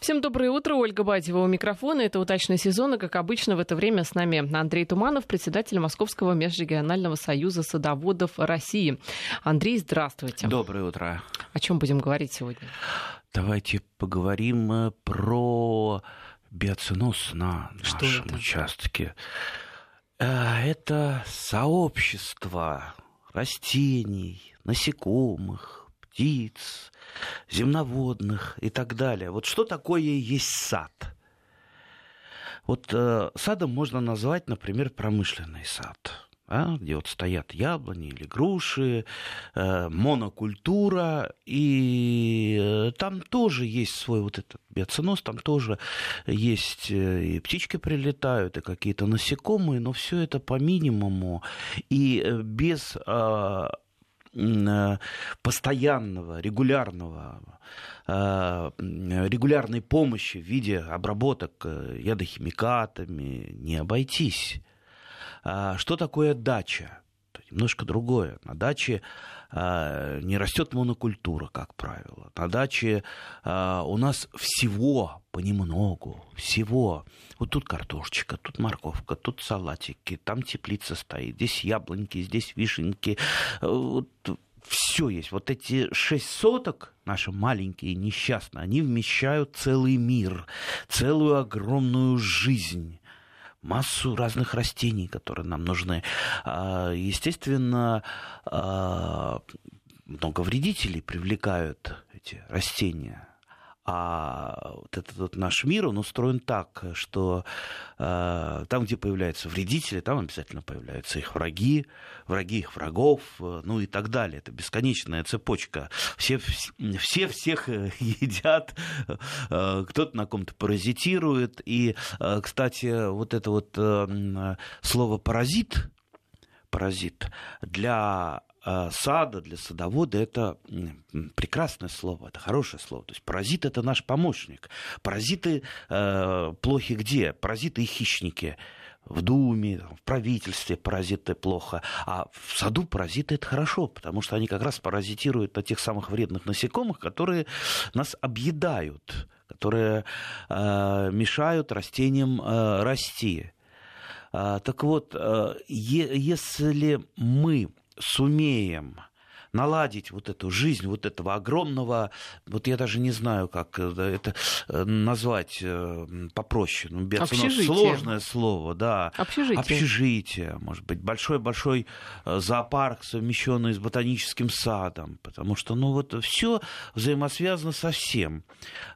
Всем доброе утро. Ольга Бадьева у микрофона. Это «Удачный сезон». И, как обычно, в это время с нами Андрей Туманов, председатель Московского межрегионального союза садоводов России. Андрей, здравствуйте. Доброе утро. О чем будем говорить сегодня? Давайте поговорим э, про биоценоз на Что нашем это? участке. Э, Это сообщество растений, насекомых, птиц, земноводных и так далее. Вот что такое есть сад? Вот э, садом можно назвать, например, промышленный сад, да, где вот стоят яблони или груши, э, монокультура, и э, там тоже есть свой вот этот биоценоз, там тоже есть э, и птички прилетают, и какие-то насекомые, но все это по минимуму, и э, без э, постоянного, регулярного, э, регулярной помощи в виде обработок э, ядохимикатами не обойтись. А Что такое дача? Немножко другое. На даче не растет монокультура, как правило. На даче а, у нас всего понемногу, всего. Вот тут картошечка, тут морковка, тут салатики, там теплица стоит, здесь яблоньки, здесь вишенки. Вот все есть. Вот эти шесть соток, наши маленькие, несчастные, они вмещают целый мир, целую огромную жизнь массу разных растений, которые нам нужны. А, Естественно, а, много вредителей привлекают эти растения. А вот этот вот наш мир, он устроен так, что э, там, где появляются вредители, там обязательно появляются их враги, враги их врагов, э, ну и так далее. Это бесконечная цепочка. Все, все всех э, едят, э, кто-то на ком-то паразитирует. И, э, кстати, вот это вот э, м, слово «паразит», паразит для э, сада, для садовода это прекрасное слово, это хорошее слово. То есть паразит это наш помощник. Паразиты э, плохи где? Паразиты и хищники. В Думе, в правительстве паразиты плохо, а в саду паразиты это хорошо, потому что они как раз паразитируют на тех самых вредных насекомых, которые нас объедают, которые э, мешают растениям э, расти. А, Так вот, э, если мы сумеем наладить вот эту жизнь вот этого огромного, вот я даже не знаю, как э, это э, назвать э, попроще, ну, Общежитие. сложное слово, да. Общежитие. Общежитие, может быть, большой-большой зоопарк, совмещенный с ботаническим садом, потому что, ну, вот все взаимосвязано со всем.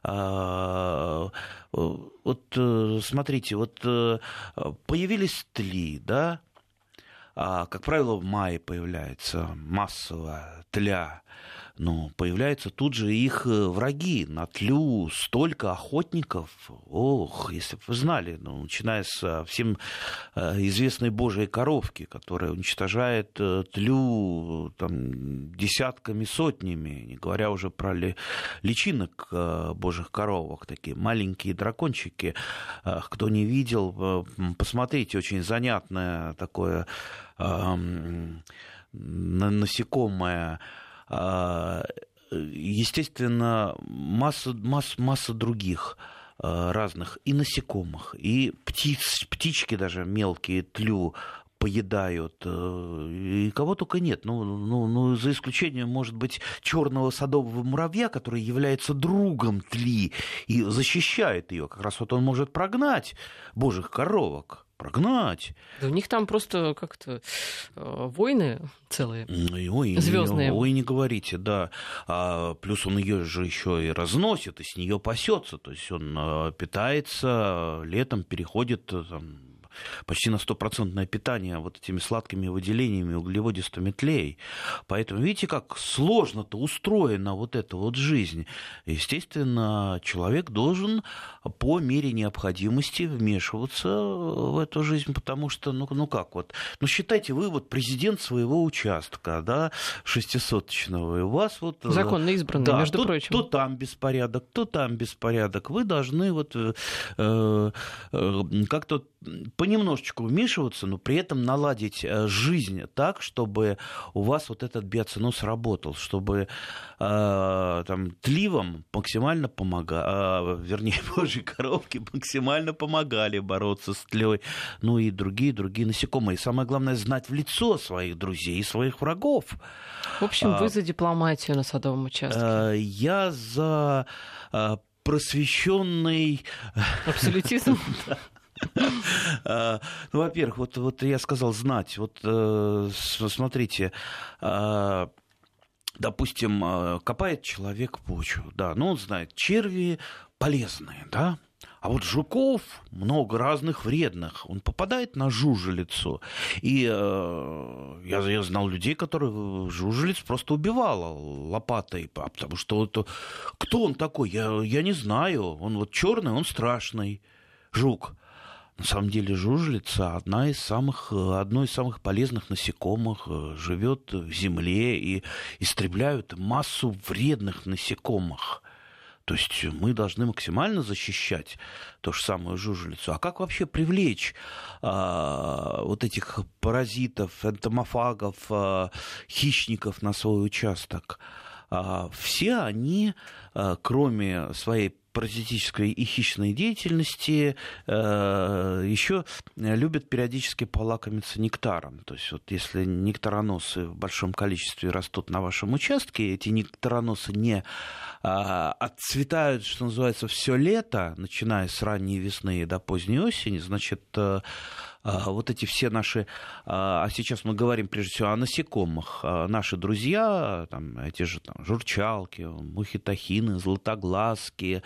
А, Вот смотрите, вот появились тли, да, как правило, в мае появляется массово тля. Но появляются тут же их э, враги. На тлю столько охотников. Ох, если бы вы знали, ну, начиная с э, всем э, известной божьей коровки, которая уничтожает тлю там, десятками, сотнями, не говоря уже про ли- личинок божьих коровок, такие маленькие дракончики. Кто не видел, посмотрите, очень занятное такое эм, на- насекомое. А, Естественно, масса, масса, масса других э, разных и насекомых, и птиц, птички даже мелкие тлю поедают, э, и кого только нет. Ну, ну, ну, за исключением, может быть, черного садового муравья, который является другом тли и защищает ее. Как раз вот он может прогнать божьих коровок. Прогнать. Да у них там просто как-то э, войны целые. Ну, Ой, Звездные. Ой, не говорите, да. А, плюс он ее же еще и разносит, и с нее пасется. То есть он э, питается, летом переходит э, там, почти на стопроцентное питание вот этими сладкими выделениями углеводистыми тлей. Поэтому видите, как сложно-то устроена вот эта вот жизнь. Естественно, человек должен по мере необходимости вмешиваться в эту жизнь, потому что, ну, ну как вот, ну считайте, вы вот президент своего участка, да, шестисоточного, и у вас вот... э, Законно избранные, да, между то, прочим. то там беспорядок, то там беспорядок. Вы должны вот э, э, как-то понемножечку вмешиваться, но при этом наладить э, жизнь так, чтобы у вас вот этот биоценоз работал, чтобы э, там тливам максимально помогали, э, вернее, божьи коровки максимально помогали бороться с тлей, ну и другие, другие насекомые. И самое главное, знать в лицо своих друзей и своих врагов. В общем, вы а, за дипломатию на садовом участке. Э, я за э, просвещенный... Абсолютизм? А, ну, во-первых, вот, вот я сказал знать. Вот э, смотрите, а, допустим, а, копает человек почву, да, ну, он знает, черви полезные, да, а вот жуков много разных вредных. Он попадает на жужелицу. И э, я, я знал людей, которые жужелиц просто убивала лопатой. Потому что вот, кто он такой, я, я не знаю. Он вот черный, он страшный жук. На самом деле жужелица одна из самых, одно из самых полезных насекомых, э, живет в земле и истребляют массу вредных насекомых. То есть мы должны максимально защищать ту же самую жужелицу. А как вообще привлечь а, вот этих паразитов, энтомофагов, а, хищников на свой участок? А, все они, а, кроме своей паразитической и хищной деятельности э, еще любят периодически полакомиться нектаром. То есть вот если нектароносы в большом количестве растут на вашем участке, эти нектароносы не а, отцветают, что называется, все лето, начиная с ранней весны до поздней осени, значит, а, вот эти все наши, а, а сейчас мы говорим прежде всего о насекомых, а, наши друзья, там, эти же там, журчалки, мухитахины, златоглазки,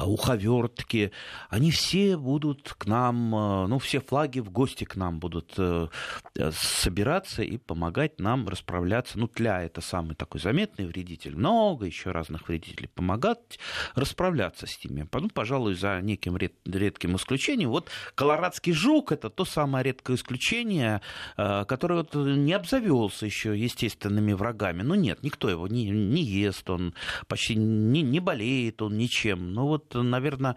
уховертки, они все будут к нам, ну, все флаги в гости к нам будут э, собираться и помогать нам расправляться. Ну, тля это самый такой заметный вредитель, много еще разных вредителей, помогать расправляться с ними. Ну, пожалуй, за неким редким исключением. Вот колорадский жук это то самое редкое исключение, э, которое вот не обзавелся еще естественными врагами. Ну нет, никто его не, не ест, он почти не, не болеет он ничем. Ну вот, наверное,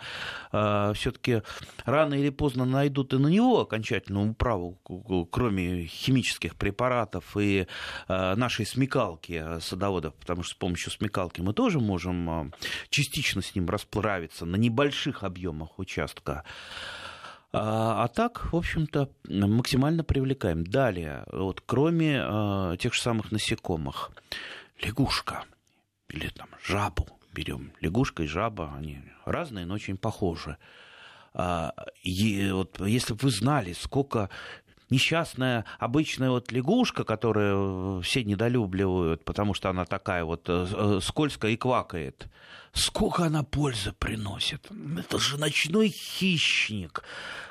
э, все-таки рано или поздно найдут и на него окончательную управу, кроме химических препаратов и э, нашей смекалки садоводов, потому что с помощью смекалки мы тоже можем частично с ним расправиться на небольших объемах участка. А, а так, в общем-то, максимально привлекаем. Далее, вот кроме э, тех же самых насекомых, лягушка или там жабу берем. Лягушка и жаба, они разные, но очень похожи. А, и вот если бы вы знали, сколько несчастная обычная вот лягушка, которую все недолюбливают, потому что она такая вот э, э, скользкая и квакает, сколько она пользы приносит. Это же ночной хищник,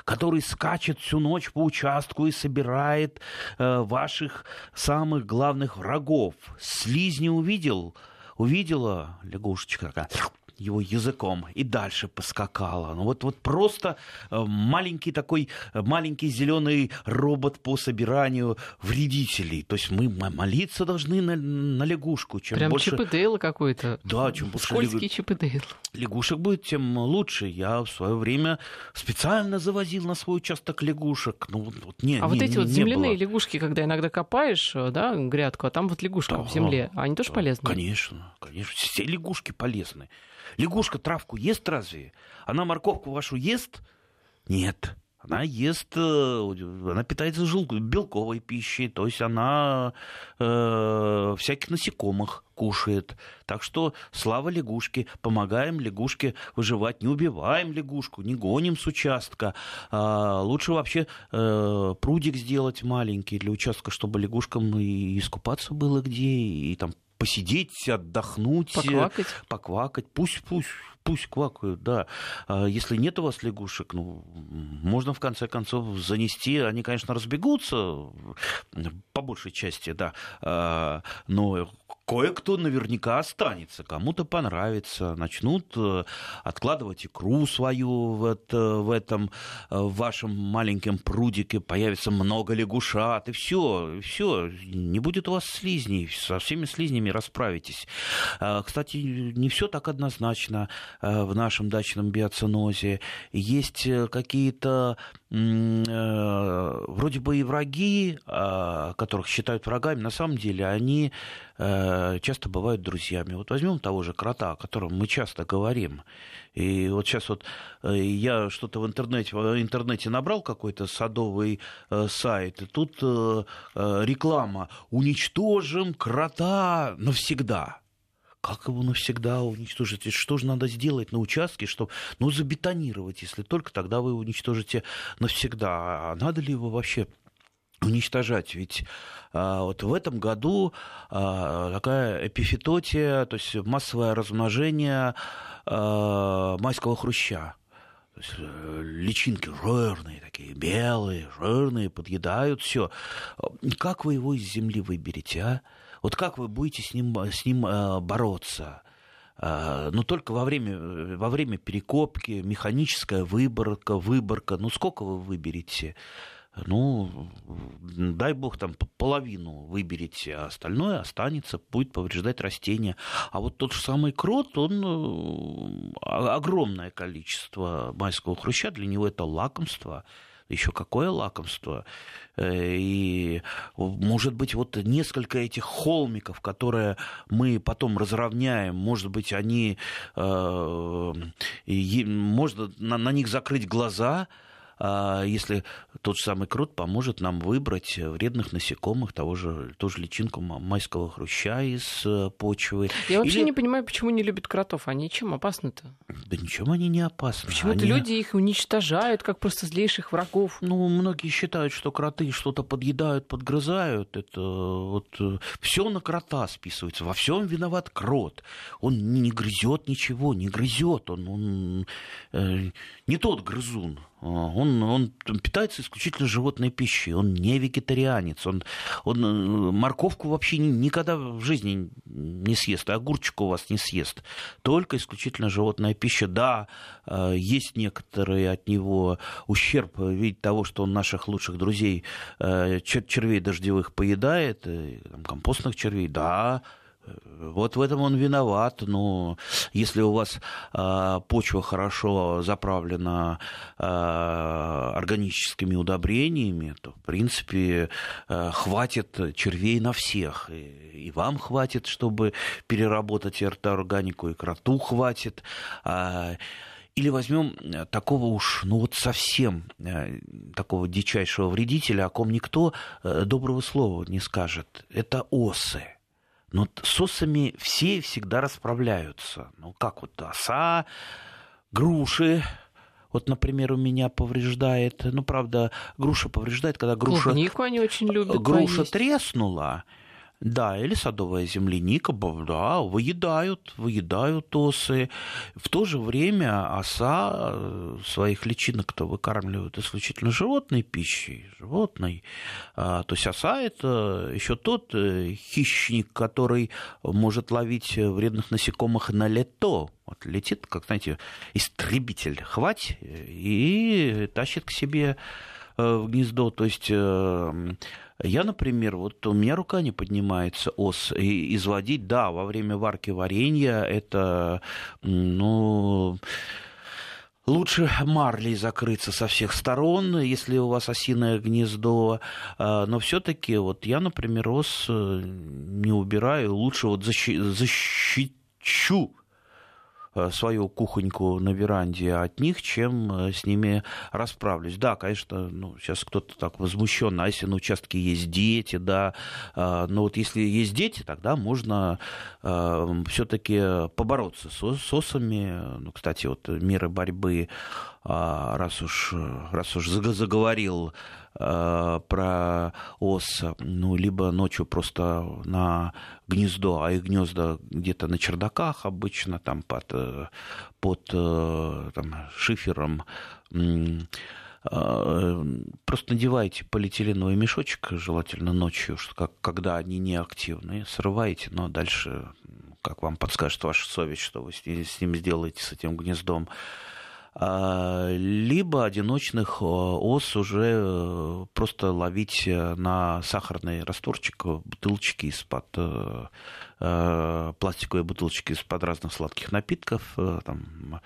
который скачет всю ночь по участку и собирает э, ваших самых главных врагов. Слизни увидел, увидела лягушечка такая его языком и дальше поскакала. Ну вот, вот просто э, маленький такой, э, маленький зеленый робот по собиранию вредителей. То есть мы молиться должны на, на лягушку. Чем Прям больше... Чип какой-то. Да, чем больше Скользкий лягу... Чип Лягушек будет, тем лучше. Я в свое время специально завозил на свой участок лягушек. Ну, вот, не, а не, вот эти не, вот земляные было. лягушки, когда иногда копаешь, э, да, грядку, а там вот лягушка да, в земле, они тоже да, полезны? Конечно, конечно. Все лягушки полезны. Лягушка травку ест разве? Она морковку вашу ест? Нет. Она ест, э, она питается желтой, белковой пищей, то есть она э, всяких насекомых кушает. Так что слава лягушке, помогаем лягушке выживать, не убиваем лягушку, не гоним с участка. А лучше вообще э, прудик сделать маленький для участка, чтобы лягушкам и искупаться было где, и там посидеть, отдохнуть, поквакать. поквакать. Пусть, пусть, пусть квакают, да. А если нет у вас лягушек, ну, можно в конце концов занести. Они, конечно, разбегутся по большей части, да. А, но кое-кто наверняка останется, кому-то понравится, начнут э, откладывать икру свою в, это, в этом э, в вашем маленьком прудике, появится много лягушат, и все, все, не будет у вас слизней, со всеми слизнями расправитесь. Кстати, не все так однозначно. в нашем дачном биоцинозе. Есть какие-то вроде бы и враги, которых считают врагами, на самом деле они часто бывают друзьями. Вот возьмем того же крота, о котором мы часто говорим. И вот сейчас вот я что-то в интернете, в интернете набрал какой-то садовый сайт, и тут реклама «Уничтожим крота навсегда». Как его навсегда уничтожить? Что же надо сделать на участке, чтобы, ну, забетонировать, если только тогда вы уничтожите навсегда. А надо ли его вообще уничтожать. Ведь а, вот в этом году а, такая эпифитотия, то есть массовое размножение а, майского хруща. То есть э, личинки жирные, такие белые, жирные, подъедают все. Как вы его из земли выберете, а? Вот как вы будете с ним, с ним э, бороться? Э, ну, только во время, во время перекопки, механическая выборка, выборка. Ну, сколько вы выберете? Ну, дай бог, там половину выберете, а остальное останется, будет повреждать растения. А вот тот же самый крот, он э, огромное количество майского хруща, для него это лакомство еще какое лакомство. Э, и, может быть, вот несколько этих холмиков, которые мы потом разровняем, может быть, они, э, можно на, на них закрыть глаза, если тот самый крот поможет нам выбрать вредных насекомых, того же, ту же личинку майского хруща из э, почвы. Я вообще Или... не понимаю, почему не любят кротов. Они чем опасны-то? Да ничем они не опасны. Почему-то они... люди их уничтожают, как просто злейших врагов. Ну, многие считают, что кроты что-то подъедают, подгрызают. Это вот э, все на крота списывается. Во всем виноват крот. Он не грызет ничего, не грызет. Он, он э, не тот грызун. А, он, он питается исключительно животной пищей, он не вегетарианец, он, он э, морковку вообще никогда в жизни не съест, и огурчик у вас не съест. Только исключительно животная пища. Да, э, есть некоторые от него ущерб в виде того, что он наших лучших друзей э, червей дождевых поедает, компостных червей, да, вот в этом он виноват. Но если у вас э, почва хорошо заправлена э, органическими удобрениями, то, в принципе, э, хватит червей на всех. И, и вам хватит, чтобы переработать эту органику, и кроту хватит. Э, или возьмем такого уж, ну вот совсем такого дичайшего вредителя, о ком никто доброго слова не скажет. Это осы. Но с осами все всегда расправляются. Ну, как вот оса, груши, вот, например, у меня повреждает, ну, правда, груша повреждает, когда груша... Клубнику они очень любят Груша поесть. треснула, да, или садовая земляника, да, выедают, выедают осы. В то же время оса э, своих личинок-то выкармливают исключительно животной пищей, животной. А, то есть оса это еще тот э, хищник, который может ловить вредных насекомых на лето. Вот летит, как, знаете, истребитель, хвать и тащит к себе э, в гнездо. То есть я, например, вот у меня рука не поднимается ос и изводить, да, во время варки варенья это, ну, Лучше марлей закрыться со всех сторон, если у вас осиное гнездо. А, но все-таки вот я, например, ос э, не убираю. Лучше вот защищу Э, свою кухоньку на веранде от них, чем э, с ними расправлюсь. Да, конечно, ну, сейчас кто-то так возмущен, а если на участке есть дети, да, э, но вот если есть дети, тогда можно все-таки побороться с, с осами. Ну, кстати, вот меры борьбы, раз уж, раз уж заговорил Э, про ос, ну, либо ночью просто на гнездо, а их гнезда где-то на чердаках обычно, там под, э, под э, там, шифером, Просто надевайте полиэтиленовый мешочек, желательно ночью, что как, когда они не активны, срываете, но дальше, как вам подскажет ваша совесть, что вы с ним сделаете с этим гнездом. А, либо одиночных ос уже просто ловить на сахарный растворчик бутылочки из-под пластиковые бутылочки из-под разных сладких напитков, там,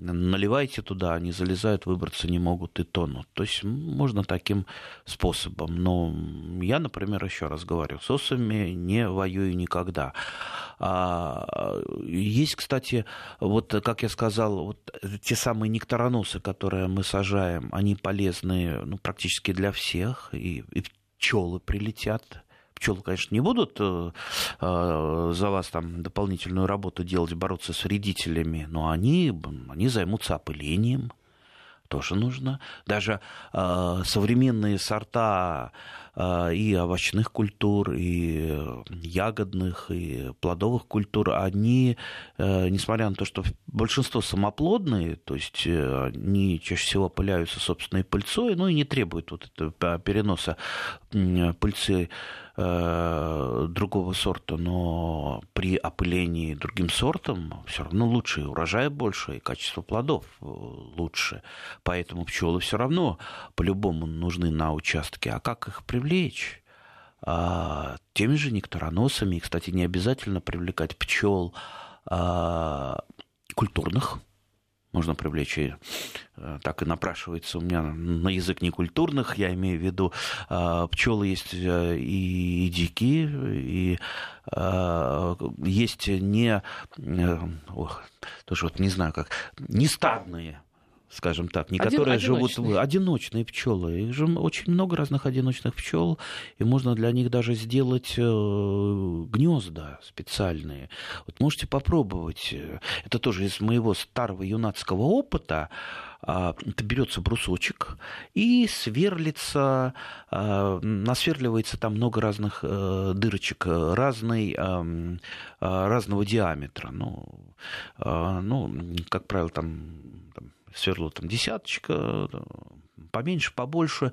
наливайте туда, они залезают, выбраться не могут и тонут. То есть можно таким способом. Но я, например, еще раз говорю, с осами не воюю никогда. А, есть, кстати, вот, как я сказал, вот те самые нектароносы, которые мы сажаем, они полезны ну, практически для всех, и, и пчелы прилетят пчелы, конечно, не будут э, э, за вас там дополнительную работу делать, бороться с вредителями, но они, они займутся опылением, тоже нужно. Даже э, современные сорта э, и овощных культур, и ягодных, и плодовых культур, они, э, несмотря на то, что большинство самоплодные, то есть э, они чаще всего опыляются собственной пыльцой, ну и не требуют вот этого переноса пыльцы Э, другого сорта, но при опылении другим сортом все равно лучше, и урожай больше, и качество плодов э, лучше. Поэтому пчелы все равно по-любому нужны на участке. А как их привлечь? А, теми же нектароносами, и, кстати, не обязательно привлекать пчел а, культурных, можно привлечь и э, так и напрашивается у меня на язык некультурных, я имею в виду э, пчелы есть э, и дикие, и есть не, ох, тоже вот не знаю как, не стадные скажем так, не Один, которые одиночные. живут одиночные пчелы. Их же очень много разных одиночных пчел, и можно для них даже сделать э, гнезда специальные. Вот можете попробовать. Это тоже из моего старого юнацкого опыта. А, это берется брусочек и сверлится, а, насверливается там много разных э, дырочек разной, разного диаметра. Ну, а, ну, как правило, там сверло там десяточка, поменьше, побольше,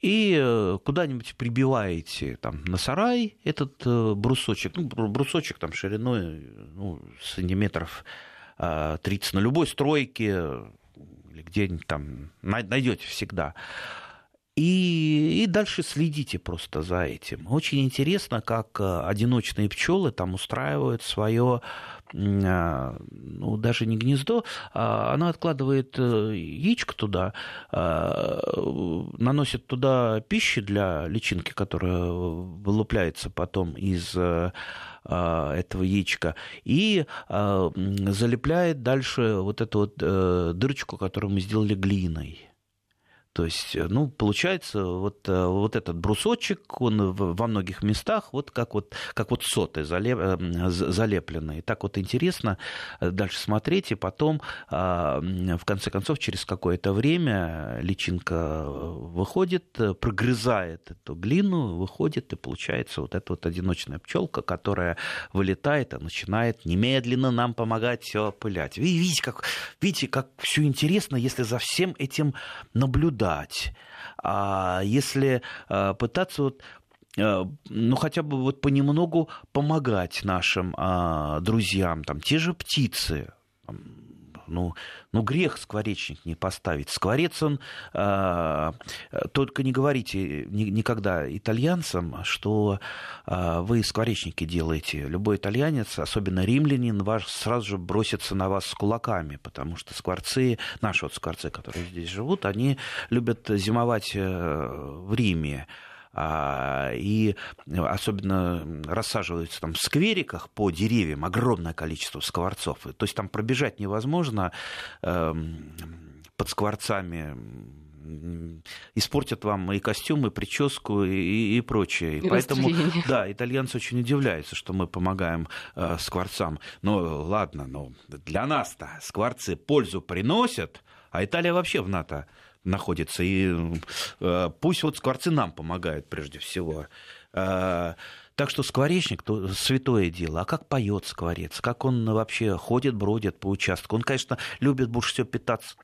и э, куда-нибудь прибиваете там на сарай этот э, брусочек, ну, брусочек там шириной ну, сантиметров 30 на любой стройке, или где-нибудь там найдете всегда. И, и дальше следите просто за этим. Очень интересно, как э, одиночные пчелы там устраивают свое а, ну, даже не гнездо, а она откладывает э, яичко туда, а, наносит туда пищи для личинки, которая вылупляется потом из э, а, этого яичка, и залепляет дальше вот эту вот э, дырочку, которую мы сделали глиной. То есть, э, ну, получается, вот, э, вот этот брусочек, он во многих местах вот как вот, как вот соты э, залеплены. И так вот интересно дальше смотреть, и потом, а, в конце концов, через какое-то время личинка выходит, прогрызает эту глину, выходит, и получается вот эта вот одиночная пчелка, которая вылетает и начинает немедленно нам помогать все опылять. Видите, как, видите, как все интересно, если за всем этим наблюдать наблюдать, а если а, пытаться вот а, ну, хотя бы вот понемногу помогать нашим а, друзьям, там, те же птицы, ну, ну, грех скворечник не поставить. Скворец он... Э, только не говорите ни, никогда итальянцам, что э, вы скворечники делаете. Любой итальянец, особенно римлянин, ваш сразу же бросится на вас с кулаками, потому что скворцы, наши вот скворцы, которые здесь живут, они любят зимовать э, в Риме. А, и особенно рассаживаются там в сквериках по деревьям огромное количество скворцов. То есть там пробежать невозможно эм, под скворцами испортят вам и костюм, и прическу, и, и прочее. И Поэтому, да, итальянцы очень удивляются, что мы помогаем э, скворцам. Но ладно, но для нас-то скворцы пользу приносят, а Италия вообще в НАТО находится. И э, пусть вот скворцы нам помогают прежде всего. Э, так что скворечник то святое дело. А как поет скворец? Как он вообще ходит, бродит по участку? Он, конечно, любит больше всего питаться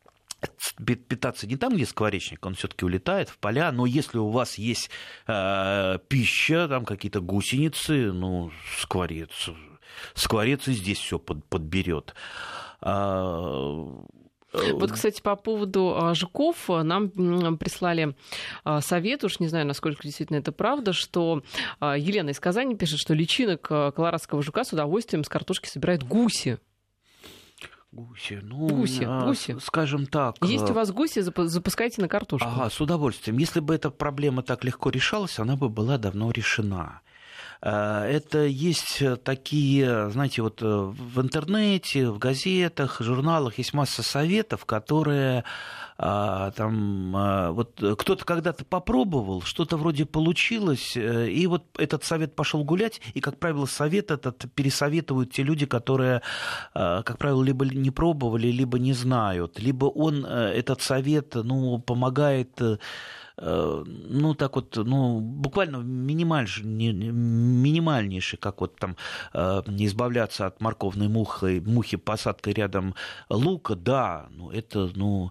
питаться не там, где скворечник, он все-таки улетает в поля, но если у вас есть э, пища, там какие-то гусеницы, ну, скворец, скворец и здесь все под, подберет. А, Вот, кстати, по поводу а, жуков нам прислали а, совет, уж не знаю, насколько действительно это правда, что а, Елена из Казани пишет, что личинок колорадского жука с удовольствием с картошки собирают гуси. Гуси, ну, гуси, а, гуси. скажем так. Есть у вас гуси, запускайте на картошку. Ага, с удовольствием. Если бы эта проблема так легко решалась, она бы была давно решена. Э, это есть такие, знаете, вот э, в интернете, в газетах, журналах есть масса советов, которые а, там а, вот кто-то когда-то попробовал, что-то вроде получилось, э, и вот этот совет пошел гулять, и, как правило, совет этот пересоветуют те люди, которые, а, как правило, либо не пробовали, либо не знают, либо он, этот совет, ну, помогает Э, ну, так вот, ну, буквально минимальнейший, как вот там э, не избавляться от морковной мухи, мухи посадкой рядом лука, да, ну, это, ну,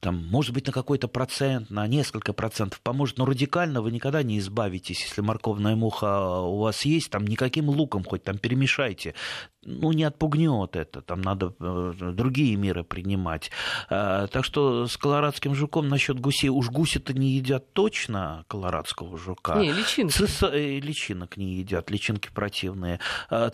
там, может быть, на какой-то процент, на несколько процентов поможет, но радикально вы никогда не избавитесь, если морковная муха у вас есть, там никаким луком хоть там перемешайте, ну, не отпугнет это, там надо э, другие меры принимать. Э, так что с колорадским жуком насчет гусей, уж гуси-то не едят точно колорадского жука. Не, личинки. Цис... Э, личинок не едят, личинки противные.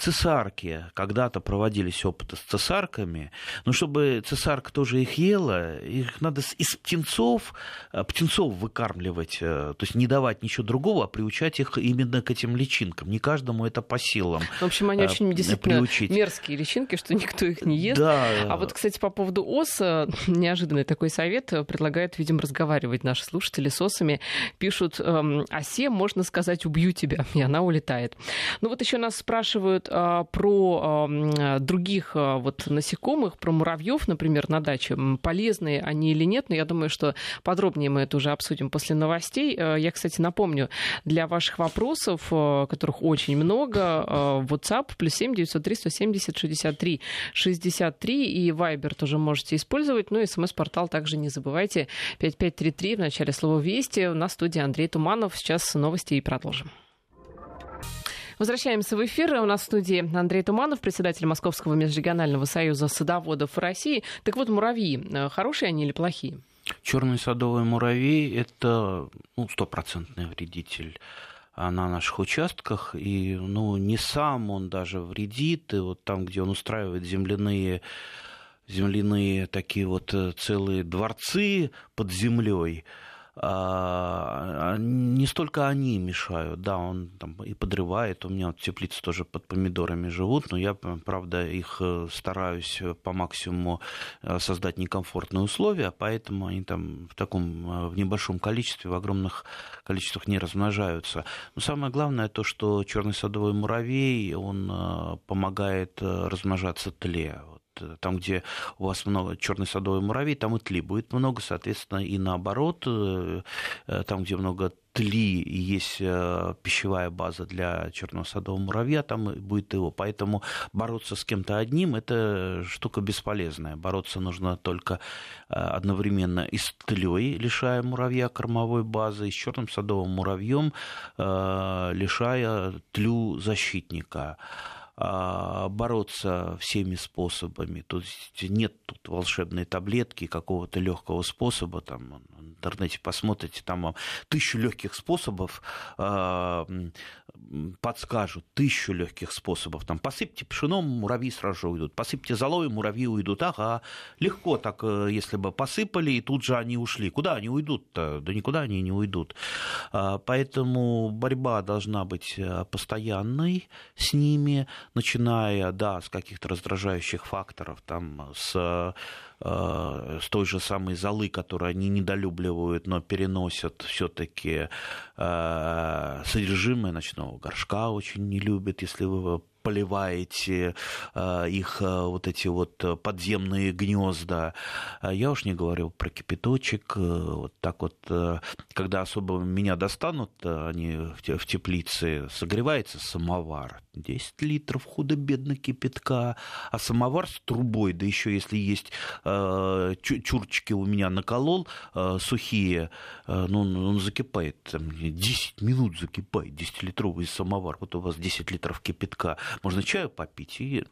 Цесарки, когда-то проводились опыты с цесарками, но чтобы цесарка тоже их ела, их надо из птенцов, птенцов выкармливать, то есть не давать ничего другого, а приучать их именно к этим личинкам. Не каждому это по силам. В общем, они очень действительно получить. Мерзкие личинки, что никто их не ест. Да. А вот, кстати, по поводу ос, э, неожиданный такой совет э, предлагают, видимо, разговаривать наши слушатели с осами. Пишут, эм, осе, можно сказать, убью тебя, и она улетает. Ну вот еще нас спрашивают а, про а, других а, вот насекомых, про муравьев, например, на даче. Полезные они или нет, но я думаю, что подробнее мы это уже обсудим после новостей. Я, кстати, напомню, для ваших вопросов, которых очень много, WhatsApp плюс 7 903 170 63 63 и Viber тоже можете использовать. Ну и смс-портал также не забывайте. 5533 в начале слова «Вести». На студии Андрей Туманов. Сейчас новости и продолжим. Возвращаемся в эфир. У нас в студии Андрей Туманов, председатель Московского межрегионального союза садоводов России. Так вот, муравьи, э, хорошие они или плохие? Черный садовый муравей – это ну, стопроцентный вредитель на наших участках, и ну, не сам он даже вредит, и вот там, где он устраивает земляные земляные такие вот э, целые дворцы под землей, а, а, не столько они мешают, да, он там и подрывает, у меня вот теплицы тоже под помидорами живут, но я, правда, их э, стараюсь по максимуму э, создать некомфортные условия, поэтому они там в таком, э, в небольшом количестве, в огромных количествах не размножаются. Но самое главное то, что черный садовый муравей, он помогает размножаться тле. Э, там, где у вас много черный садовый муравей, там и тли будет много, соответственно, и наоборот, э, э, там, где много тли есть пищевая база для черного садового муравья, там будет его. Поэтому бороться с кем-то одним – это штука бесполезная. Бороться нужно только одновременно и с тлей, лишая муравья кормовой базы, и с черным садовым муравьем, лишая тлю защитника. А, бороться всеми способами. То есть нет тут волшебной таблетки, какого-то легкого способа. Там, в интернете посмотрите, там вам тысячу легких способов а, подскажут, тысячу легких способов. Там посыпьте пшеном, муравьи сразу же уйдут. Посыпьте золой, муравьи уйдут. Ага, легко так, э, если бы посыпали, и тут же они ушли. Куда они уйдут-то? Да никуда они не уйдут. А, поэтому борьба должна быть э, постоянной с ними начиная, да, с каких-то раздражающих факторов, там, с с той же самой золы, которую они недолюбливают, но переносят все-таки э, содержимое ночного горшка очень не любят, если вы поливаете э, их э, вот эти вот подземные гнезда. Я уж не говорю про кипяточек. Э, вот так вот, когда особо меня достанут, они в теплице, согревается самовар. 10 литров худо-бедно кипятка, а самовар с трубой, да еще если есть чурчики у меня наколол сухие, ну, он закипает, там, 10 минут закипает, 10-литровый самовар, вот у вас 10 литров кипятка, можно чаю попить и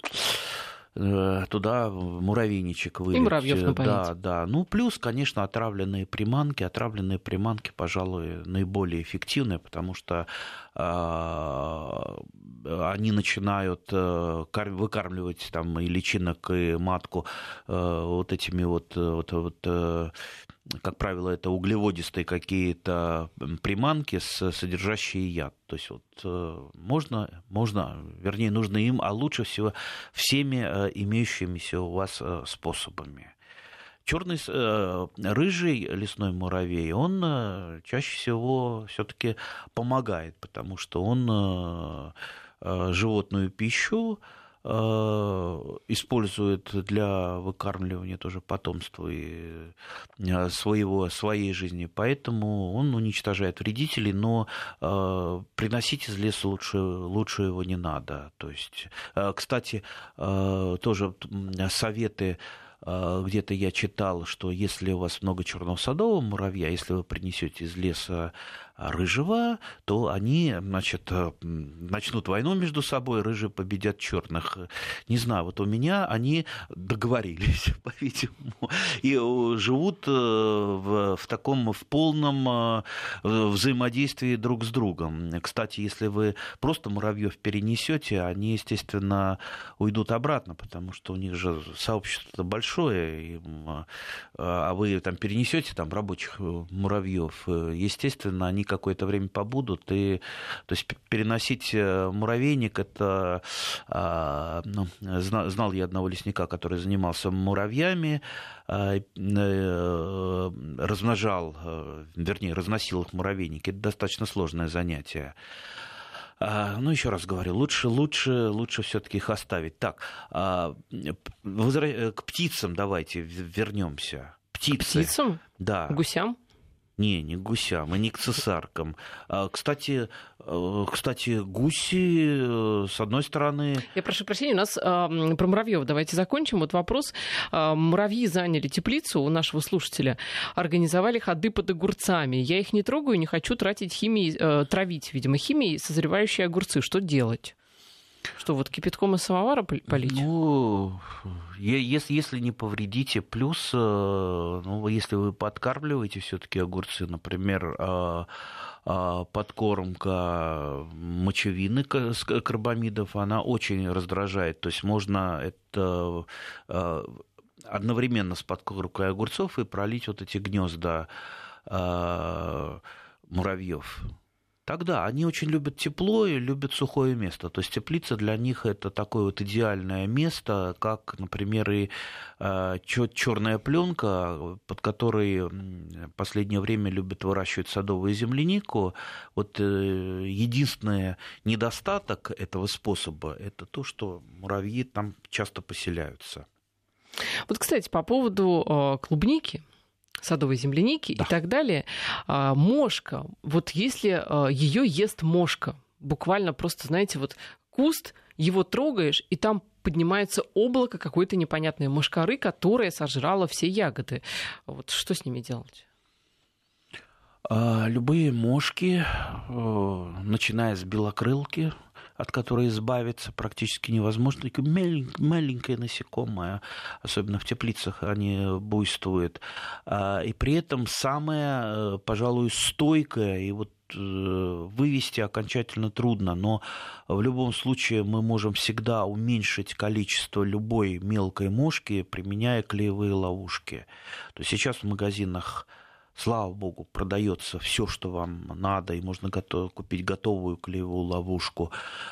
Э, туда муравейничек вылить. И муравьев напоить. Да, да. Ну, плюс, конечно, отравленные приманки. Отравленные приманки, пожалуй, наиболее эффективные, потому что э, они начинают э, выкармливать там и личинок, и матку э, вот этими вот, вот, вот э, как правило, это углеводистые какие-то приманки, содержащие яд. То есть вот э, можно, можно, вернее, нужно им, а лучше всего всеми э, имеющимися у вас э, способами. Черный рыжий лесной муравей, он чаще всего все-таки помогает, потому что он животную пищу использует для выкармливания тоже потомства и э, своего, своей жизни. Поэтому он уничтожает вредителей, но э, приносить из леса лучше, лучше его не надо. То есть, кстати, тоже советы где-то я читал, что если у вас много черного садового муравья, если вы принесете из леса рыжего, то они, значит, э, начнут войну между собой, рыжие победят черных. Не знаю, вот у меня они договорились, по-видимому, и э, живут э, в, в таком, в полном взаимодействии друг с другом. Кстати, если вы просто муравьев перенесете, они, естественно, уйдут обратно, потому что у них же сообщество большое, а вы там перенесете там рабочих муравьев, естественно, они какое-то время побудут. И, то есть переносить э, муравейник, это а, ну, знал я одного лесника, который занимался муравьями, а, э, размножал, э, вернее, разносил их муравейники. Это достаточно сложное занятие. А, ну, еще раз говорю, лучше, лучше, лучше все-таки их оставить. Так, к птицам давайте вернемся. Птицы. К птицам? Да. Гусям? Не, не к гусям и не к цесаркам. А, кстати, э, кстати, гуси, э, с одной стороны... Я прошу прощения, у нас э, про муравьев давайте закончим. Вот вопрос. Э, муравьи заняли теплицу у нашего слушателя, организовали ходы под огурцами. Я их не трогаю, не хочу тратить химией, э, травить, видимо, химией созревающие огурцы. Что делать? Что, вот кипятком из самовара полить? Ну, если, если не повредите, плюс, э, ну, если вы подкармливаете все-таки огурцы, например, э, э, подкормка мочевины карбамидов, она очень раздражает. То есть можно это одновременно с подкормкой огурцов и пролить вот эти гнезда муравьев. Тогда они очень любят тепло и любят сухое место. То есть теплица для них это такое вот идеальное место, как, например, и э, черная пленка, под которой в последнее время любят выращивать садовую землянику. Вот э, единственный недостаток этого способа это то, что муравьи там часто поселяются. Вот, кстати, по поводу э, клубники, садовой земляники да. и так далее. А, мошка, вот если а, ее ест мошка, буквально просто, знаете, вот куст, его трогаешь, и там поднимается облако какой-то непонятной мошкары, которая сожрала все ягоды. Вот что с ними делать? А, любые мошки, э, начиная с белокрылки, от которой избавиться практически невозможно. Маленькое насекомое, особенно в теплицах они буйствуют. А, и при этом самое, э, пожалуй, стойкое и вот э, вывести окончательно трудно, но в любом случае мы можем всегда уменьшить количество любой мелкой мошки, применяя клеевые ловушки. То есть сейчас в магазинах слава богу, продается все, что вам надо, и можно готов, купить готовую клеевую ловушку.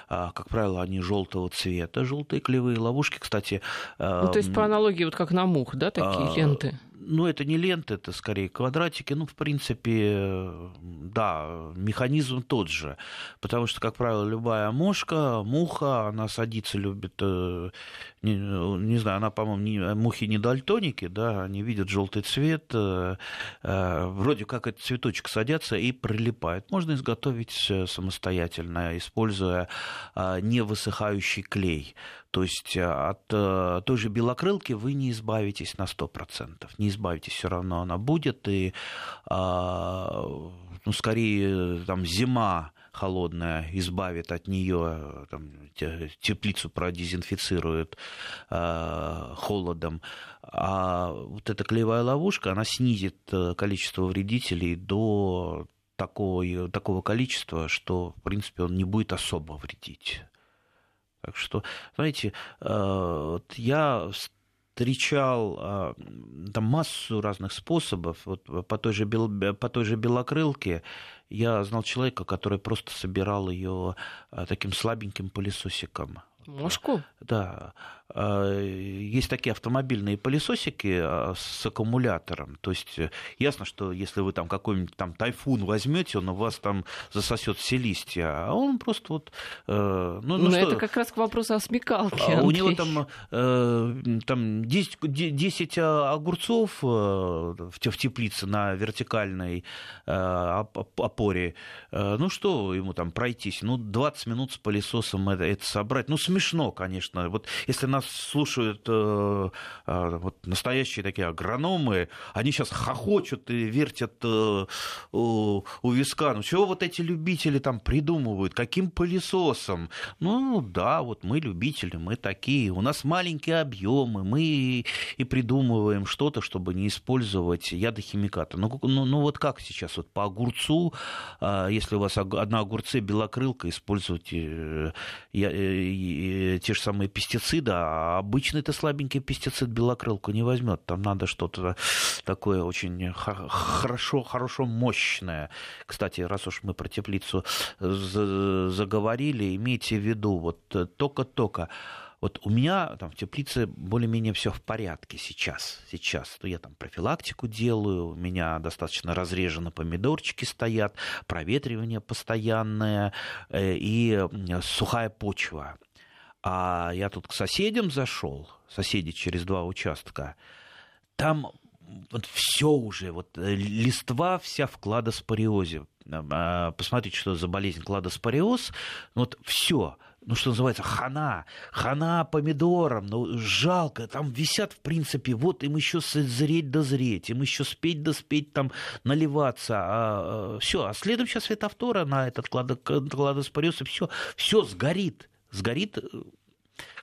А, как правило, они желтого цвета. Желтые клеевые ловушки, кстати. Ну, то есть по аналогии вот как на мух, да, такие а, ленты? Ну, это не ленты, это скорее квадратики. Ну, в принципе, да, механизм тот же. Потому что, как правило, любая мошка, муха, она садиться любит, э, не, не знаю, она, по-моему, не, мухи не дальтоники, да, они видят желтый цвет, э, э, вроде как этот цветочек садятся и прилипает. Можно изготовить самостоятельно, используя невысыхающий клей. То есть э, от э, той же белокрылки вы не избавитесь на 100%. Не избавитесь, все равно она будет. И, а, ну, скорее, там, зима холодная избавит от нее, там, теплицу продезинфицирует э, холодом. А вот эта клеевая ловушка, она снизит э, количество вредителей до такого, такого количества, что, в принципе, он не будет особо вредить. Так что, знаете, э, я встречал а, там массу разных способов. Вот по той же, бел, по той же белокрылке я знал человека, который просто собирал ее а, таким слабеньким пылесосиком. Мошку? Да. А, есть такие автомобильные пылесосики а, с аккумулятором. То есть э, ясно, что если вы там какой-нибудь там тайфун возьмете, он у вас там засосет все листья, а он просто вот... Э, ну, ну, Но что, это как раз к вопросу о смекалке. У него там, э, там 10, 10 огурцов в теплице на вертикальной опоре. Ну что ему там пройтись? Ну 20 минут с пылесосом это, это собрать. Ну смешно, конечно. Вот если нас слушают э, э, вот настоящие такие агрономы, они сейчас хохочут и вертят э, у, у виска. Ну, чего вот эти любители там придумывают? Каким пылесосом? Ну, да, вот мы любители, мы такие. У нас маленькие объемы, мы и, и придумываем что-то, чтобы не использовать ядохимикаты. Ну, ну, ну, вот как сейчас вот по огурцу, э, если у вас одна огурцы белокрылка, используйте э, э, те же самые пестициды, а обычный-то слабенький пестицид белокрылку не возьмет. Там надо что-то такое очень хорошо, хорошо мощное. Кстати, раз уж мы про теплицу заговорили, имейте в виду, вот э, только-только вот у меня там в теплице более-менее все в порядке сейчас. Сейчас. То я там профилактику делаю, у меня достаточно разрежены помидорчики стоят, проветривание постоянное э, и сухая почва. А я тут к соседям зашел, соседи через два участка, там вот все уже, вот э, листва вся в кладоспориозе. А, посмотрите, что за болезнь кладоспориоз. Вот все, ну, что называется, хана, хана помидорам, ну, жалко, там висят, в принципе, вот им еще зреть дозреть, им еще спеть да спеть, там, наливаться, а, а, все, а следом сейчас светофтора на этот кладоспориоз, и все, все сгорит, сгорит э,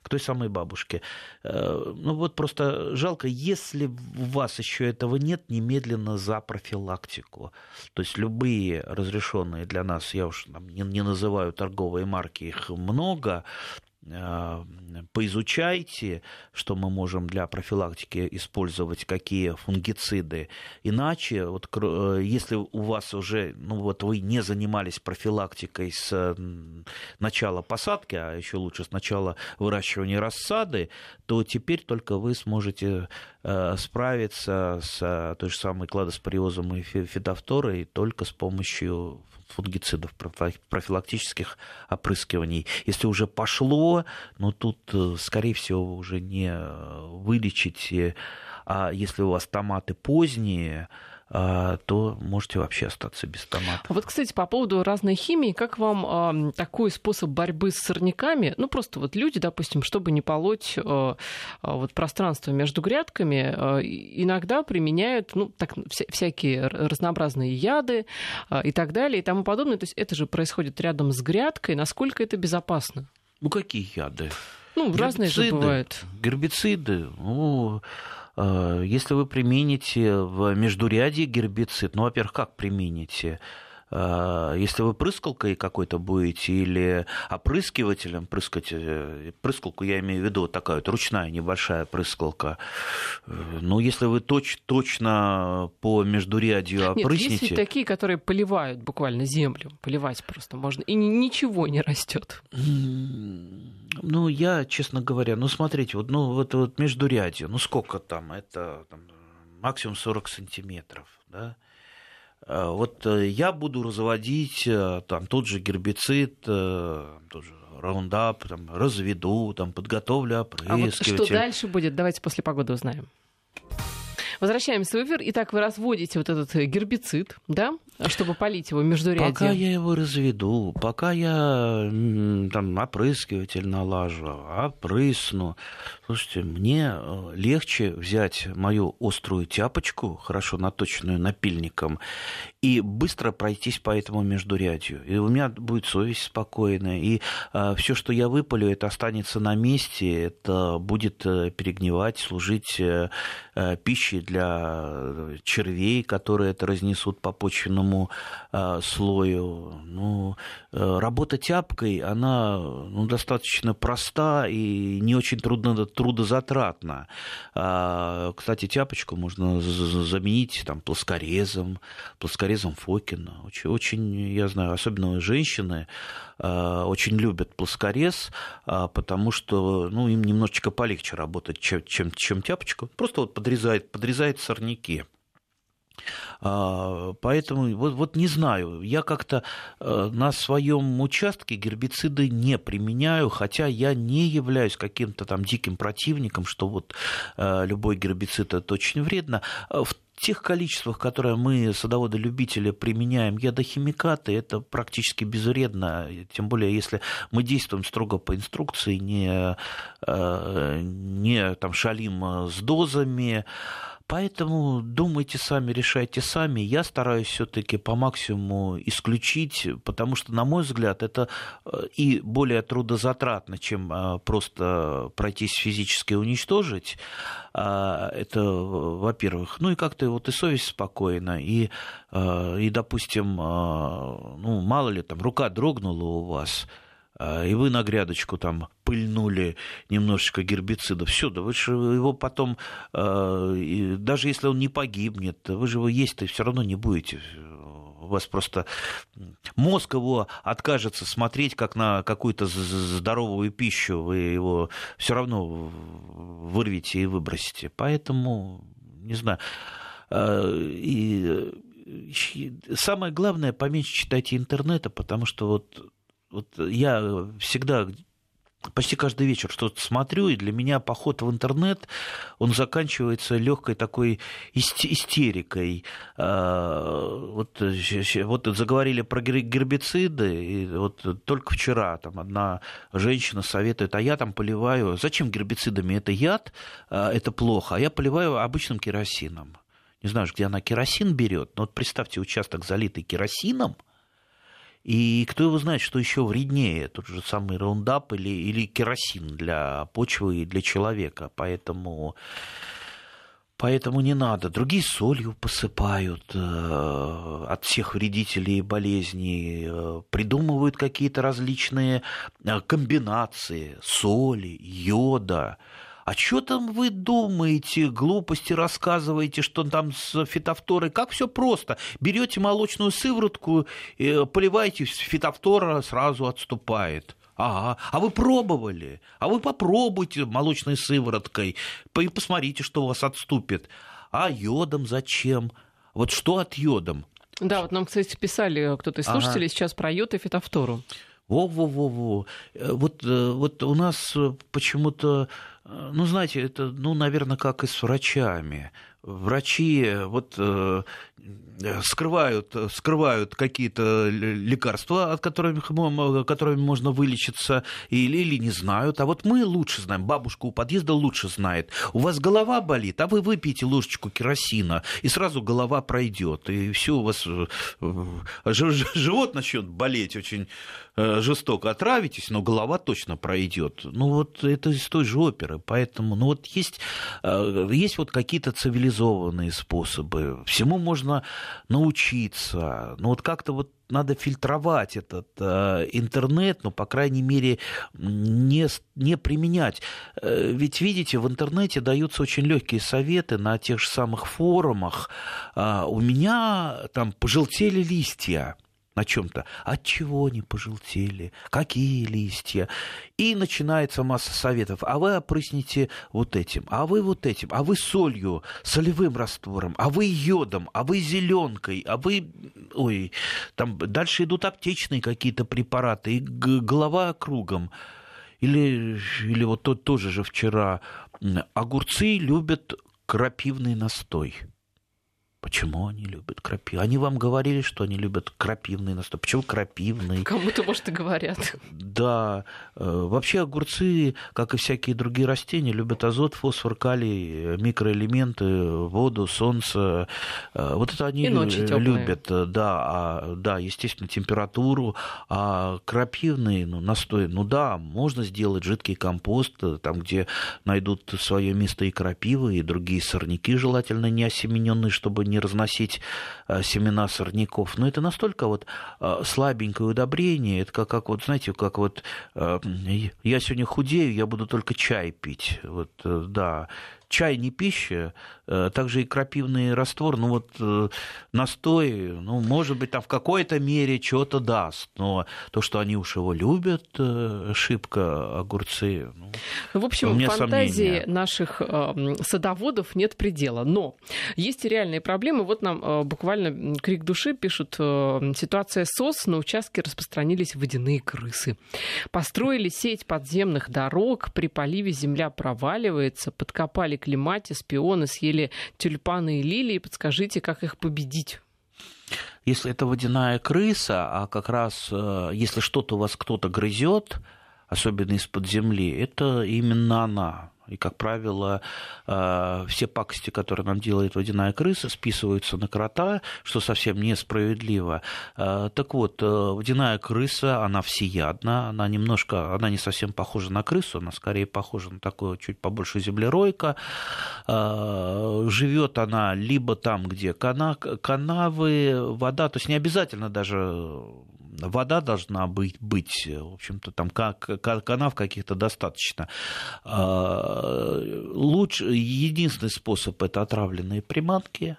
к той самой бабушке. Э, ну вот просто жалко, если у вас еще этого нет, немедленно за профилактику. То есть любые разрешенные для нас, я уж не, называю торговые марки, их много, поизучайте, что мы можем для профилактики использовать, какие фунгициды. Иначе, вот, э, если у вас уже, ну вот вы не занимались профилактикой с начала посадки, а еще лучше с начала выращивания рассады, то теперь только вы сможете э, справиться с той же самой кладоспориозом и фитофторой только с помощью фунгицидов, профилактических опрыскиваний. Если уже пошло, ну тут, э, скорее всего, уже не э, вылечить. А если у вас томаты поздние, то можете вообще остаться без томатов. Вот, кстати, по поводу разной химии, как вам э, такой способ борьбы с сорняками? Ну, просто вот люди, допустим, чтобы не полоть э, вот пространство между грядками, иногда применяют, ну, так, вся, всякие разнообразные яды и так далее и тому подобное. То есть это же происходит рядом с грядкой. Насколько это безопасно? Ну, какие яды? Ну, гербициды, разные же бывают. Гербициды, ну, если вы примените в междурядье гербицид, ну, во-первых, как примените? Э, если вы прыскалкой какой-то будете или опрыскивателем прыскать, э, прыскалку я имею в виду такая вот ручная небольшая прыскалка, ну, если вы точ, точно по междурядью опрыснете... Нет, есть такие, которые поливают буквально землю, поливать просто можно, и ничего не растет. Ну, я, честно говоря, ну, смотрите, вот, ну, вот, вот междурядье, ну, сколько там, это там, максимум 40 сантиметров, да, а, вот э, я буду разводить э, там тот же гербицид, э, тот же раундап, там, разведу, там, подготовлю опрыскиватель. А вот что дальше будет, давайте после погоды узнаем. Возвращаемся в эфир. Итак, вы разводите вот этот гербицид, да? чтобы полить его между рядом. Пока я его разведу, пока я там опрыскиватель налажу, опрысну. Слушайте, мне э, легче взять мою острую тяпочку, хорошо наточенную напильником, и быстро пройтись по этому междурядью. И у меня будет совесть спокойная. И э, все, что я выпалю, это останется на месте, это будет э, перегнивать, служить э, э, пищей для червей, которые это разнесут по почвенному э, слою. Ну, э, работа тяпкой, она ну, достаточно проста и не очень трудно, трудозатратна. Э, кстати, тяпочку можно заменить там, плоскорезом, плоскорезом Фокина. Очень, очень, я знаю, особенно женщины э, очень любят плоскорез, э, потому что ну, им немножечко полегче работать, чем, чем, чем тяпочка. Просто вот подрезает, подрезает сорняки. А, поэтому вот, вот не знаю, я как-то э, на своем участке гербициды не применяю, хотя я не являюсь каким-то там диким противником, что вот любой гербицид это очень вредно. В тех количествах, которые мы, садоводы-любители, применяем ядохимикаты, это практически безвредно, тем более если мы действуем строго по инструкции, не, э, не там, шалим с дозами, Поэтому думайте сами, решайте сами. Я стараюсь все-таки по максимуму исключить, потому что, на мой взгляд, это э, и более трудозатратно, чем э, просто пройтись физически и уничтожить. А, это, во-первых. Ну и как-то вот и совесть спокойна, и, э, и допустим, ну, мало ли, там, рука дрогнула у вас, и вы на грядочку там пыльнули немножечко гербицида, все, да вы же его потом, а, даже если он не погибнет, вы же его есть-то все равно не будете. У вас просто мозг его откажется смотреть как на какую-то здоровую пищу, вы его все равно вырвете и выбросите. Поэтому, не знаю, а, и самое главное, поменьше читайте интернета, потому что вот вот я всегда почти каждый вечер что-то смотрю, и для меня поход в интернет, он заканчивается легкой такой истерикой. А, вот, вот заговорили про гербициды, и вот только вчера там одна женщина советует, а я там поливаю, зачем гербицидами? Это яд, а, это плохо, а я поливаю обычным керосином. Не знаю, где она керосин берет, но вот представьте участок, залитый керосином – и кто его знает, что еще вреднее, тот же самый раундап или, или керосин для почвы и для человека. Поэтому, поэтому не надо. Другие солью посыпают э, от всех вредителей и болезней, э, придумывают какие-то различные э, комбинации соли, йода а что там вы думаете, глупости рассказываете, что там с фитофторой? Как все просто. Берете молочную сыворотку, поливаете, фитофтора сразу отступает. Ага, а вы пробовали? А вы попробуйте молочной сывороткой и посмотрите, что у вас отступит. А йодом зачем? Вот что от йодом? Да, вот нам, кстати, писали кто-то из слушателей ага. сейчас про йод и фитофтору. Во-во-во-во. Э, вот, э, вот у нас почему-то Э, ну, знаете, это, ну, наверное, как и с врачами. Врачи вот э, скрывают, скрывают какие-то лекарства, от которых, которыми можно вылечиться, или, или не знают. А вот мы лучше знаем, бабушка у подъезда лучше знает. У вас голова болит, а вы выпьете ложечку керосина, и сразу голова пройдет, и все у вас э, живот начнет болеть очень Э, жестоко отравитесь, но голова точно пройдет. Ну вот это из той же оперы. Поэтому ну вот есть, э, есть вот какие-то цивилизованные способы. Всему можно научиться. Но вот как-то вот надо фильтровать этот э, интернет, ну, по крайней мере, не, не применять. Э, ведь, видите, в интернете даются очень легкие советы на тех же самых форумах. Э, у меня там пожелтели листья на чем-то. От чего они пожелтели? Какие листья? И начинается масса советов. А вы опрысните вот этим, а вы вот этим, а вы солью, солевым раствором, а вы йодом, а вы зеленкой, а вы... Ой, там дальше идут аптечные какие-то препараты, и голова кругом. Или, или вот тот тоже же вчера огурцы любят крапивный настой. Почему они любят крапиву? Они вам говорили, что они любят крапивный настой. Почему крапивный? Кому-то, может, и говорят. Да. Э, вообще огурцы, как и всякие другие растения, любят азот, фосфор, калий, микроэлементы, воду, солнце. Э, вот это они любят. Да, а, да, естественно, температуру. А крапивный ну, настой, ну да, можно сделать жидкий компост, э, там, где найдут свое место и крапивы, и другие сорняки, желательно не осемененные, чтобы не разносить э, семена сорняков. Но это настолько вот э, слабенькое удобрение, это как, как вот, знаете, как вот э, я сегодня худею, я буду только чай пить. Вот, да, чай не пища, э, также и крапивный раствор, ну вот э, настой, ну, может быть, там в какой-то мере что-то даст, но то, что они уж его любят, э, шибко огурцы. Ну, ну в общем, фантазии сомнения. наших садоводов нет предела. Но есть и реальные проблемы. Вот нам буквально крик души пишут, ситуация СОС, на участке распространились водяные крысы. Построили сеть подземных дорог, при поливе земля проваливается, подкопали климатис, пионы, съели тюльпаны и лилии. Подскажите, как их победить? Если это водяная крыса, а как раз э, если что-то у вас кто-то грызет, особенно из-под земли, это именно она. И, как правило, э, все пакости, которые нам делает водяная крыса, списываются на крота, что совсем несправедливо. Э, так вот, э, водяная крыса, она всеядна, она немножко, она не совсем похожа на крысу, она скорее похожа на такую чуть побольше землеройка. Живет она либо там, где канавы, вода, то есть не обязательно даже вода должна быть, быть в общем-то, там канав каких-то достаточно. А, лучше, единственный способ – это отравленные приманки,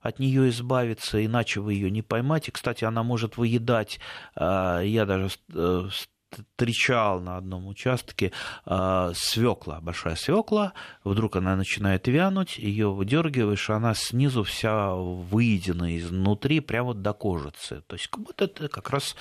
от нее избавиться, иначе вы ее не поймаете. Кстати, она может выедать, а, я даже э, встречал на одном участке э, свекла, большая свекла, вдруг она начинает вянуть, ее выдергиваешь, она снизу вся выедена изнутри, прямо до кожицы. То есть вот это как раз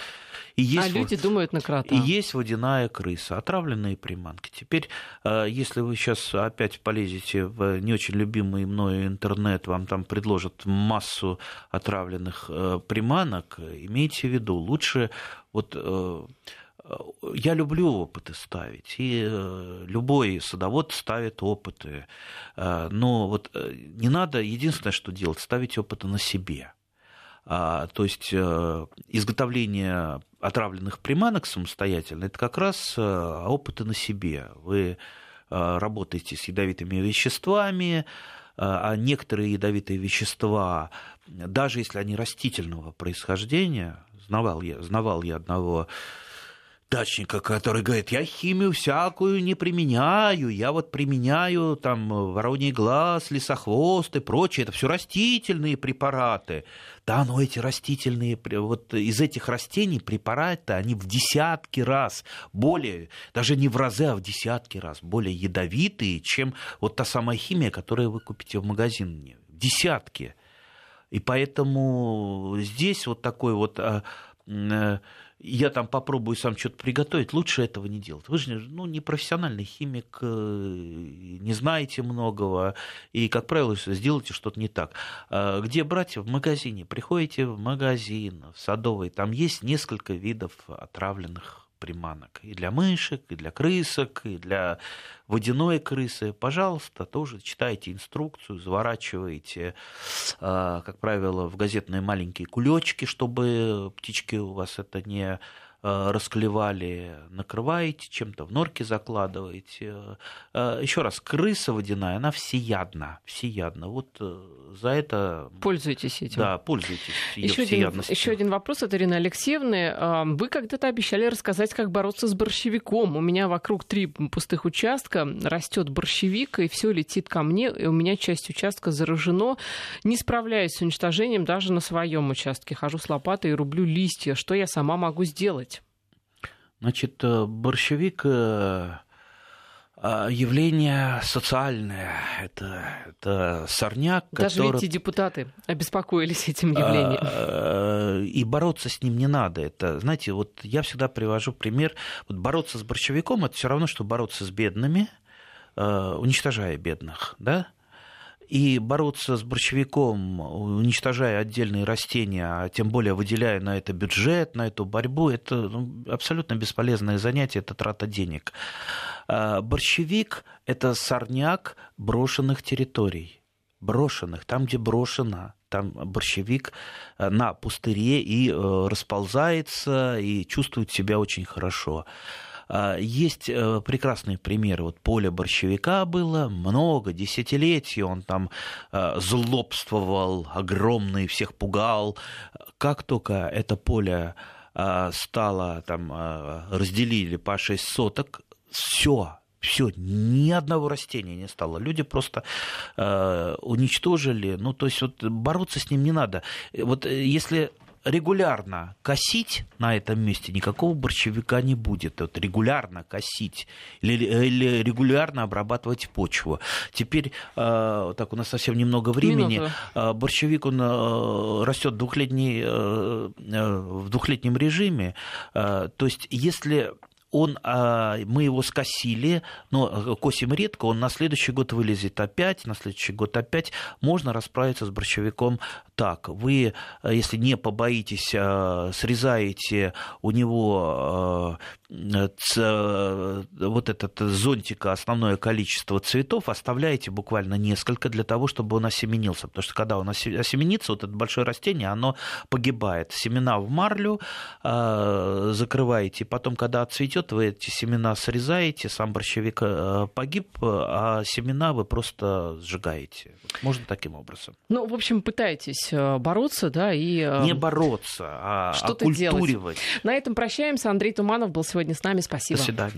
и есть... А люди думают на крота. И есть водяная крыса, отравленные приманки. Теперь, э, если вы сейчас опять полезете в не очень любимый мною интернет, вам там предложат массу отравленных э, приманок, имейте в виду, лучше вот э, я люблю опыты ставить, и э, любой садовод ставит опыты, э, но вот э, не надо, единственное, что делать, ставить опыты на себе. А, то есть изготовление отравленных приманок самостоятельно, это как раз опыты на себе. Вы работаете с ядовитыми веществами, а некоторые ядовитые вещества, даже если они растительного происхождения, знавал я, знавал я одного дачника, который говорит, я химию всякую не применяю, я вот применяю там вороний глаз, лесохвост и прочее, это все растительные препараты. Да, но эти растительные, вот из этих растений препараты, они в десятки раз более, даже не в разы, а в десятки раз более ядовитые, чем вот та самая химия, которую вы купите в магазине. Десятки. И поэтому здесь вот такой вот а, э, я там попробую сам что-то приготовить, лучше этого не делать. Вы же ну, не профессиональный химик, э, не знаете многого, и, как правило, сделаете что-то не так. А где брать? В магазине. Приходите в магазин, в садовый, там есть несколько видов отравленных приманок. И для мышек, и для крысок, и для водяной крысы. Пожалуйста, тоже читайте инструкцию, заворачивайте, а, как правило, в газетные маленькие кулечки, чтобы птички у вас это не расклевали, накрываете чем-то, в норке закладываете. Э, Еще раз, крыса водяная, она всеядна, всеядна. Вот э, за это... Пользуйтесь этим. Да, пользуйтесь еще один, еще один вопрос от Ирины Алексеевны. Вы когда-то обещали рассказать, как бороться с борщевиком. У меня вокруг три пустых участка, растет борщевик, и все летит ко мне, и у меня часть участка заражено. Не справляюсь с уничтожением даже на своем участке. Хожу с лопатой и рублю листья. Что я сама могу сделать? Значит, э, борщевик э, а, явление социальное. Это, это сорняк, Даже который... эти депутаты обеспокоились этим явлением. И бороться с ним не надо. Это, знаете, вот я всегда привожу пример. Вот бороться с борщевиком – это все равно, что бороться с бедными, э, уничтожая бедных, да? И бороться с борщевиком, уничтожая отдельные растения, а тем более выделяя на это бюджет, на эту борьбу, это ну, абсолютно бесполезное занятие, это трата денег. А, борщевик – это сорняк брошенных территорий. Брошенных, там, где брошено там борщевик э, на пустыре и э, расползается, и чувствует себя очень хорошо. А, есть э, прекрасные примеры. Вот поле борщевика было много, десятилетий. Он там злобствовал, огромный, всех пугал. Как только это поле стало, там, разделили по 6 соток, все, все, ни одного растения не стало. Люди просто э, уничтожили. Ну, то есть вот бороться с ним не надо. Вот э, если регулярно косить на этом месте, никакого борщевика не будет. Вот регулярно косить или, или регулярно обрабатывать почву. Теперь, э, так, у нас совсем немного времени. Э, борщевик, он э, растет двухлетний, э, э, в двухлетнем режиме. Э, то есть, если он, а, мы его скосили, но э, косим редко, он на следующий год вылезет опять, на следующий год опять. Можно расправиться с борщевиком так. Вы, э, если не побоитесь, э, срезаете у него вот этот зонтика основное количество цветов, оставляете буквально несколько для того, чтобы он осеменился. Потому что когда он осеменится, вот это большое растение, оно погибает. Семена в марлю закрываете, потом, когда отцветет, цветет, вы эти семена срезаете, сам борщевик э, погиб, а семена вы просто сжигаете. Можно таким образом. Ну, в общем, пытаетесь э, бороться, да, и... Э, Не бороться, а что оккультуривать. Делать. На этом прощаемся. Андрей Туманов был сегодня с нами. Спасибо. До свидания.